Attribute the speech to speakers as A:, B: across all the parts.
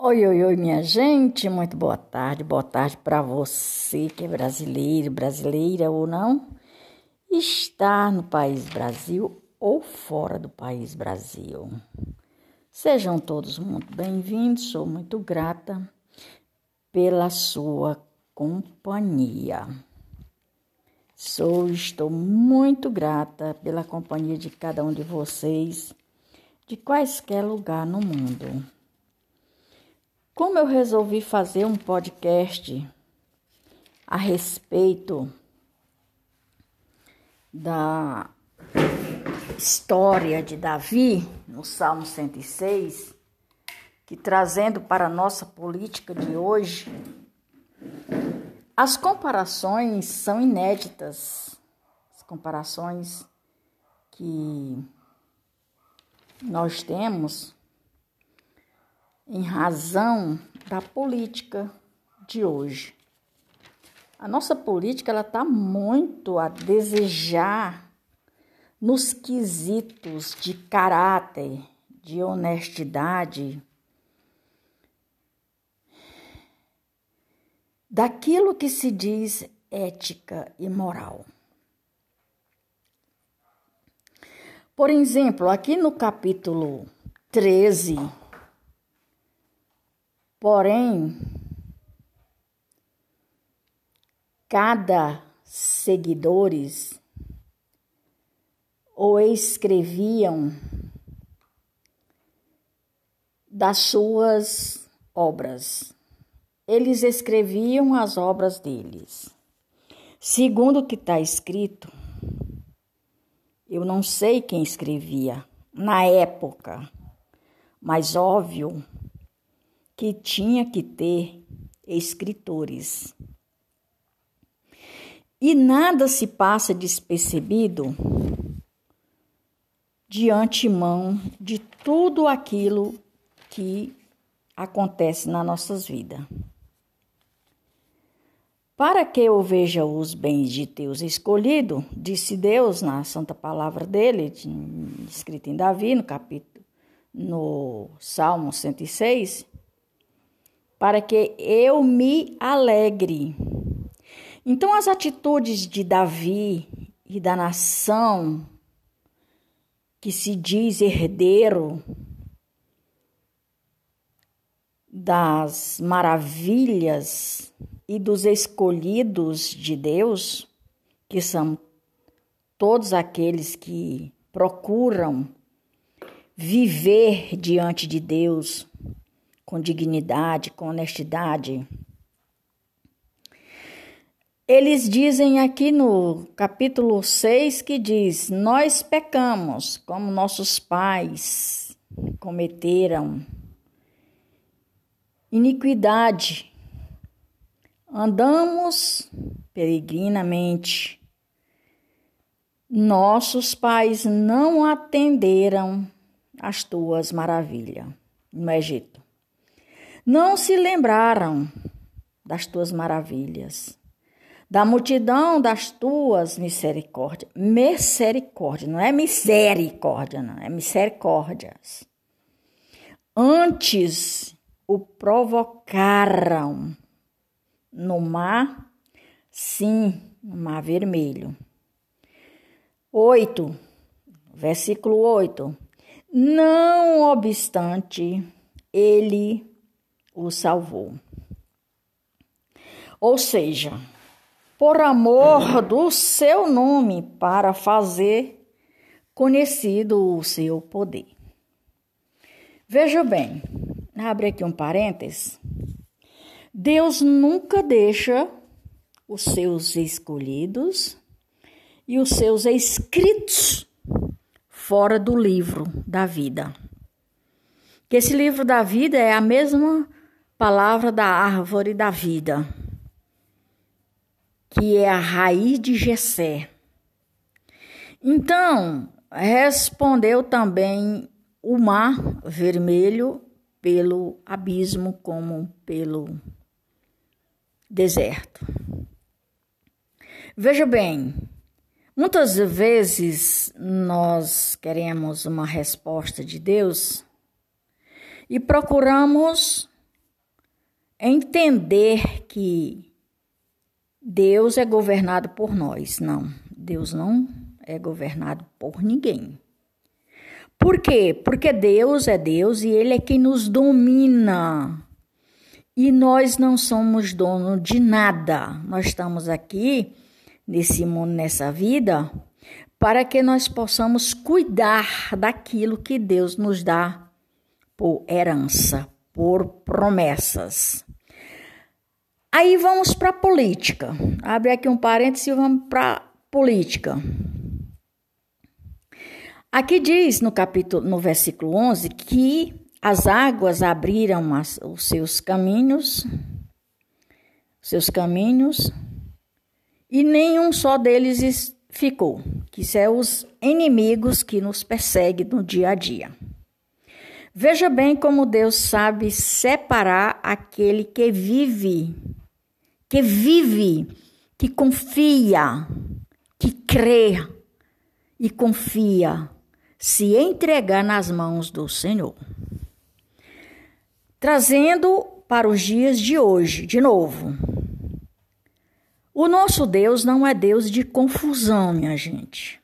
A: Oi, oi, oi, minha gente, muito boa tarde, boa tarde para você que é brasileiro, brasileira ou não, está no país Brasil ou fora do país Brasil. Sejam todos muito bem-vindos, sou muito grata pela sua companhia. Sou, estou muito grata pela companhia de cada um de vocês, de quaisquer lugar no mundo. Como eu resolvi fazer um podcast a respeito da história de Davi, no Salmo 106, que trazendo para a nossa política de hoje, as comparações são inéditas. As comparações que nós temos em razão da política de hoje. A nossa política ela está muito a desejar nos quesitos de caráter, de honestidade, daquilo que se diz ética e moral. Por exemplo, aqui no capítulo 13 Porém, cada seguidores ou escreviam das suas obras. Eles escreviam as obras deles. Segundo o que está escrito, eu não sei quem escrevia na época, mas óbvio que tinha que ter escritores. E nada se passa despercebido de antemão de tudo aquilo que acontece nas nossas vidas. Para que eu veja os bens de Deus escolhido, disse Deus na santa palavra dele, escrita em Davi, no capítulo, no Salmo 106, para que eu me alegre. Então, as atitudes de Davi e da nação que se diz herdeiro das maravilhas e dos escolhidos de Deus, que são todos aqueles que procuram viver diante de Deus com dignidade, com honestidade. Eles dizem aqui no capítulo 6 que diz: Nós pecamos como nossos pais cometeram iniquidade. Andamos peregrinamente. Nossos pais não atenderam às tuas maravilhas no Egito não se lembraram das tuas maravilhas, da multidão das tuas misericórdias. Misericórdia, não é misericórdia, não, é misericórdias. Antes o provocaram no mar, sim, no mar vermelho. 8, versículo 8. Não obstante, ele o salvou. Ou seja, por amor do seu nome, para fazer conhecido o seu poder. Veja bem, abre aqui um parênteses. Deus nunca deixa os seus escolhidos e os seus escritos fora do livro da vida. Que esse livro da vida é a mesma palavra da árvore da vida, que é a raiz de Jessé. Então, respondeu também o mar vermelho pelo abismo como pelo deserto. Veja bem, muitas vezes nós queremos uma resposta de Deus e procuramos entender que Deus é governado por nós. Não, Deus não é governado por ninguém. Por quê? Porque Deus é Deus e Ele é quem nos domina. E nós não somos dono de nada. Nós estamos aqui nesse mundo, nessa vida, para que nós possamos cuidar daquilo que Deus nos dá por herança, por promessas. Aí vamos para a política. Abre aqui um parênteses e vamos para política. Aqui diz no capítulo, no versículo 11, que as águas abriram as, os seus caminhos, seus caminhos, e nenhum só deles ficou, que são os inimigos que nos perseguem no dia a dia. Veja bem como Deus sabe separar aquele que vive, que vive, que confia, que crê e confia se entregar nas mãos do Senhor. Trazendo para os dias de hoje, de novo. O nosso Deus não é Deus de confusão, minha gente.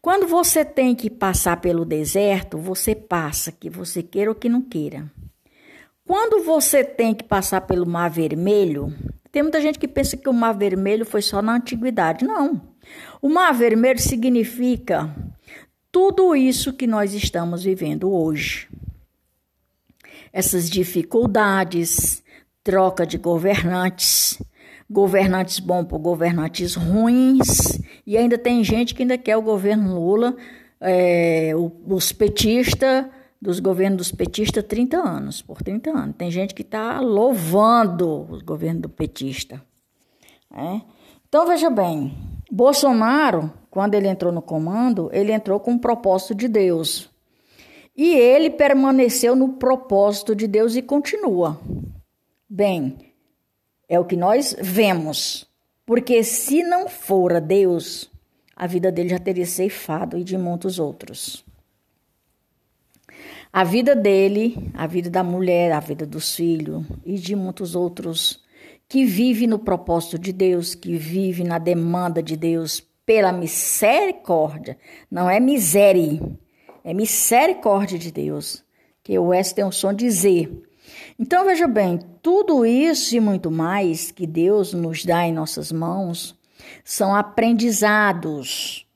A: Quando você tem que passar pelo deserto, você passa, que você queira ou que não queira. Quando você tem que passar pelo Mar Vermelho, tem muita gente que pensa que o Mar Vermelho foi só na antiguidade. Não. O Mar Vermelho significa tudo isso que nós estamos vivendo hoje. Essas dificuldades, troca de governantes, governantes bons por governantes ruins, e ainda tem gente que ainda quer o governo Lula, é, os petistas, dos governos petistas, 30 anos, por 30 anos. Tem gente que está louvando o governo do petista. É? Então, veja bem, Bolsonaro quando ele entrou no comando, ele entrou com o propósito de Deus. E ele permaneceu no propósito de Deus e continua. Bem, é o que nós vemos. Porque se não fora Deus, a vida dele já teria ceifado e de muitos outros. A vida dele, a vida da mulher, a vida dos filhos e de muitos outros que vive no propósito de Deus, que vive na demanda de Deus pela misericórdia, não é miséria, é misericórdia de Deus, que o S tem o som de Z. Então veja bem, tudo isso e muito mais que Deus nos dá em nossas mãos são aprendizados.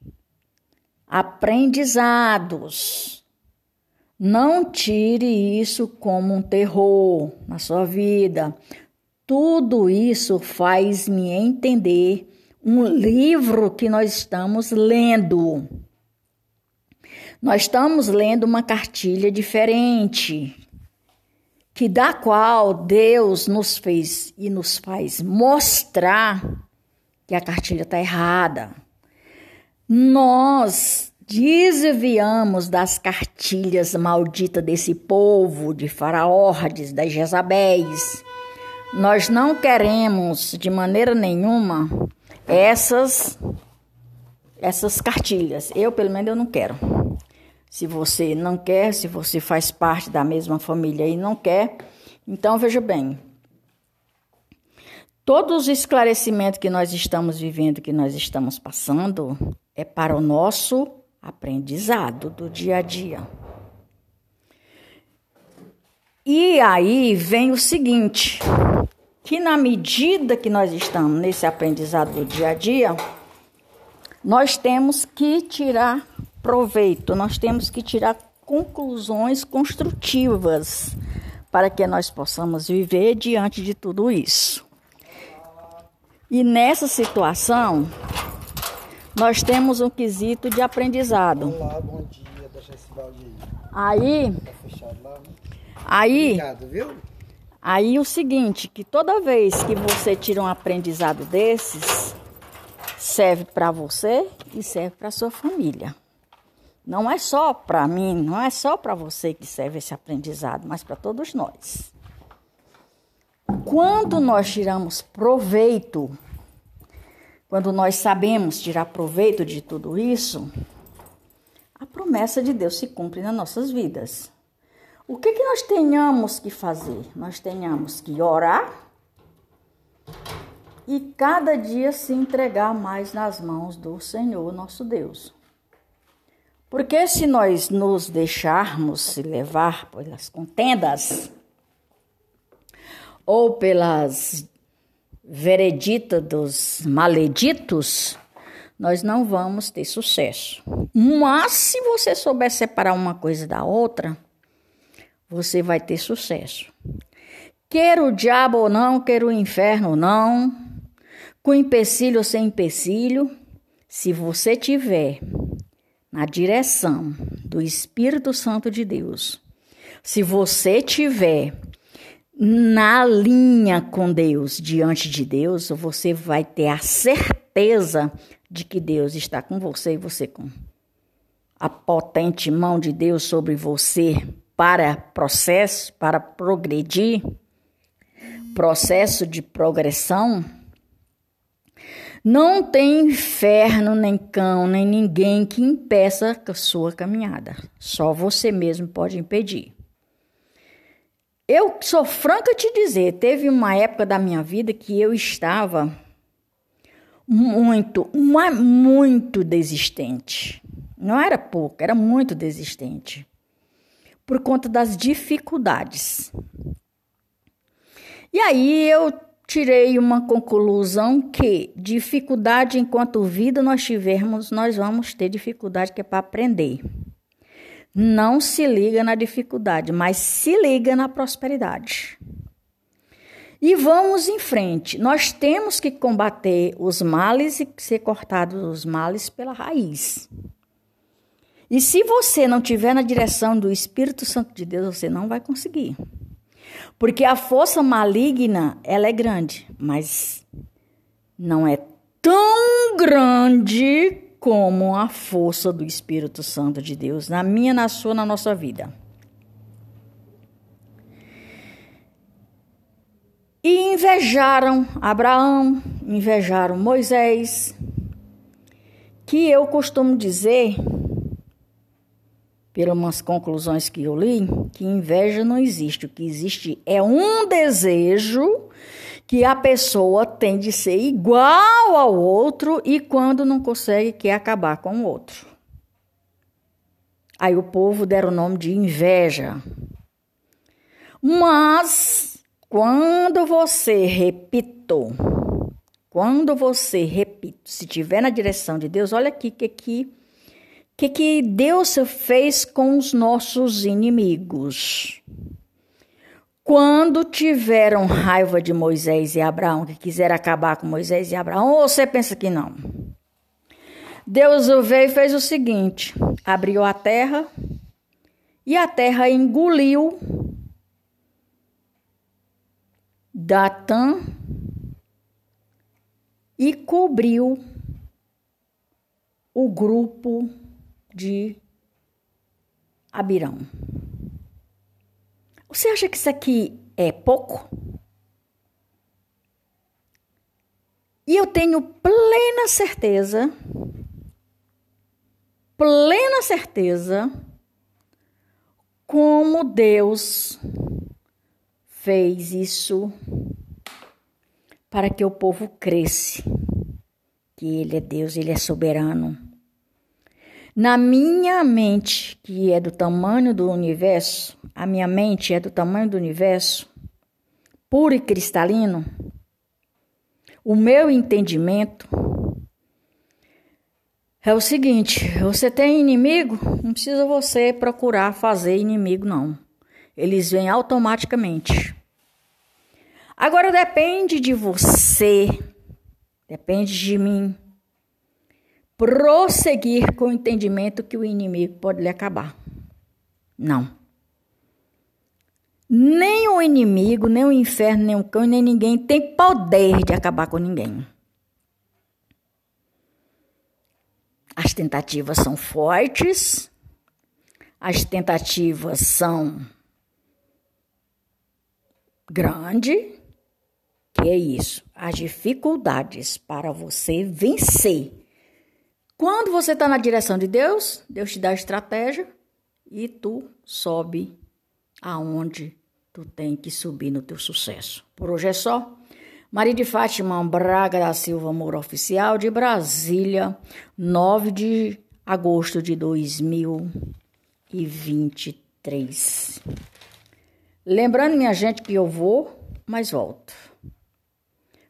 A: Aprendizados. Não tire isso como um terror na sua vida. Tudo isso faz me entender um livro que nós estamos lendo. Nós estamos lendo uma cartilha diferente, que da qual Deus nos fez e nos faz mostrar que a cartilha está errada. Nós desviamos das cartilhas malditas desse povo, de faraórdes, das Jezabéis. Nós não queremos de maneira nenhuma essas essas cartilhas. Eu, pelo menos, eu não quero. Se você não quer, se você faz parte da mesma família e não quer, então veja bem. Todos os esclarecimentos que nós estamos vivendo, que nós estamos passando, é para o nosso aprendizado do dia a dia. E aí vem o seguinte: que na medida que nós estamos nesse aprendizado do dia a dia, nós temos que tirar proveito, nós temos que tirar conclusões construtivas para que nós possamos viver diante de tudo isso. E nessa situação, nós temos um quesito de aprendizado. Olá, bom dia, deixa esse balde aí. Aí, tá fechado lá, né? aí, Obrigado, viu? Aí o seguinte, que toda vez que você tira um aprendizado desses, serve para você e serve para sua família. Não é só para mim, não é só para você que serve esse aprendizado, mas para todos nós. Quando nós tiramos proveito, quando nós sabemos tirar proveito de tudo isso, a promessa de Deus se cumpre nas nossas vidas. O que, que nós tenhamos que fazer? Nós tenhamos que orar e cada dia se entregar mais nas mãos do Senhor nosso Deus. Porque se nós nos deixarmos se levar pelas contendas ou pelas vereditas dos maleditos, nós não vamos ter sucesso. Mas se você souber separar uma coisa da outra, você vai ter sucesso. Quer o diabo ou não, quer o inferno ou não, com empecilho ou sem empecilho, se você tiver na direção do Espírito Santo de Deus, se você tiver na linha com Deus, diante de Deus, você vai ter a certeza de que Deus está com você e você com a potente mão de Deus sobre você para processo, para progredir, processo de progressão. Não tem inferno, nem cão, nem ninguém que impeça a sua caminhada. Só você mesmo pode impedir. Eu sou franca te dizer, teve uma época da minha vida que eu estava muito, muito desistente. Não era pouco, era muito desistente. Por conta das dificuldades. E aí eu tirei uma conclusão que dificuldade enquanto vida nós tivermos, nós vamos ter dificuldade que é para aprender não se liga na dificuldade, mas se liga na prosperidade. E vamos em frente. Nós temos que combater os males e ser cortados os males pela raiz. E se você não tiver na direção do Espírito Santo de Deus, você não vai conseguir. Porque a força maligna, ela é grande, mas não é tão grande como a força do Espírito Santo de Deus na minha, na sua, na nossa vida. E invejaram Abraão, invejaram Moisés, que eu costumo dizer, pelas conclusões que eu li, que inveja não existe. O que existe é um desejo que a pessoa tem de ser igual ao outro e quando não consegue quer acabar com o outro. Aí o povo deram o nome de inveja. Mas quando você repito, quando você repito, se tiver na direção de Deus, olha aqui que que que que Deus fez com os nossos inimigos. Quando tiveram raiva de Moisés e Abraão, que quiseram acabar com Moisés e Abraão, ou você pensa que não? Deus veio e fez o seguinte: abriu a terra e a terra engoliu Datã e cobriu o grupo de Abirão. Você acha que isso aqui é pouco? E eu tenho plena certeza, plena certeza, como Deus fez isso para que o povo cresça, que Ele é Deus, Ele é soberano. Na minha mente, que é do tamanho do universo, a minha mente é do tamanho do universo, puro e cristalino, o meu entendimento é o seguinte: você tem inimigo, não precisa você procurar fazer inimigo, não. Eles vêm automaticamente. Agora depende de você, depende de mim prosseguir com o entendimento que o inimigo pode lhe acabar. Não. Nem o inimigo, nem o inferno, nem o cão, nem ninguém tem poder de acabar com ninguém. As tentativas são fortes, as tentativas são grandes. Que é isso? As dificuldades para você vencer quando você está na direção de Deus, Deus te dá a estratégia e tu sobe aonde tu tem que subir no teu sucesso. Por hoje é só. Maria de Fátima Braga da Silva Moura Oficial de Brasília, 9 de agosto de 2023. Lembrando, minha gente, que eu vou, mas volto.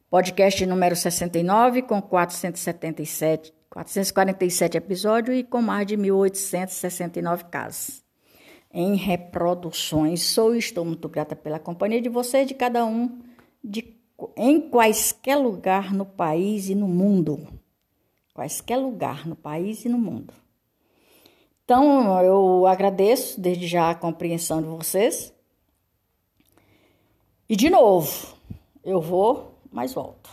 A: Podcast número 69, com 477, 447 episódios e com mais de 1.869 casos em reproduções. Sou e estou muito grata pela companhia de vocês, de cada um, de, em quaisquer lugar no país e no mundo. Quaisquer lugar no país e no mundo. Então, eu agradeço desde já a compreensão de vocês. E de novo, eu vou, mas volto.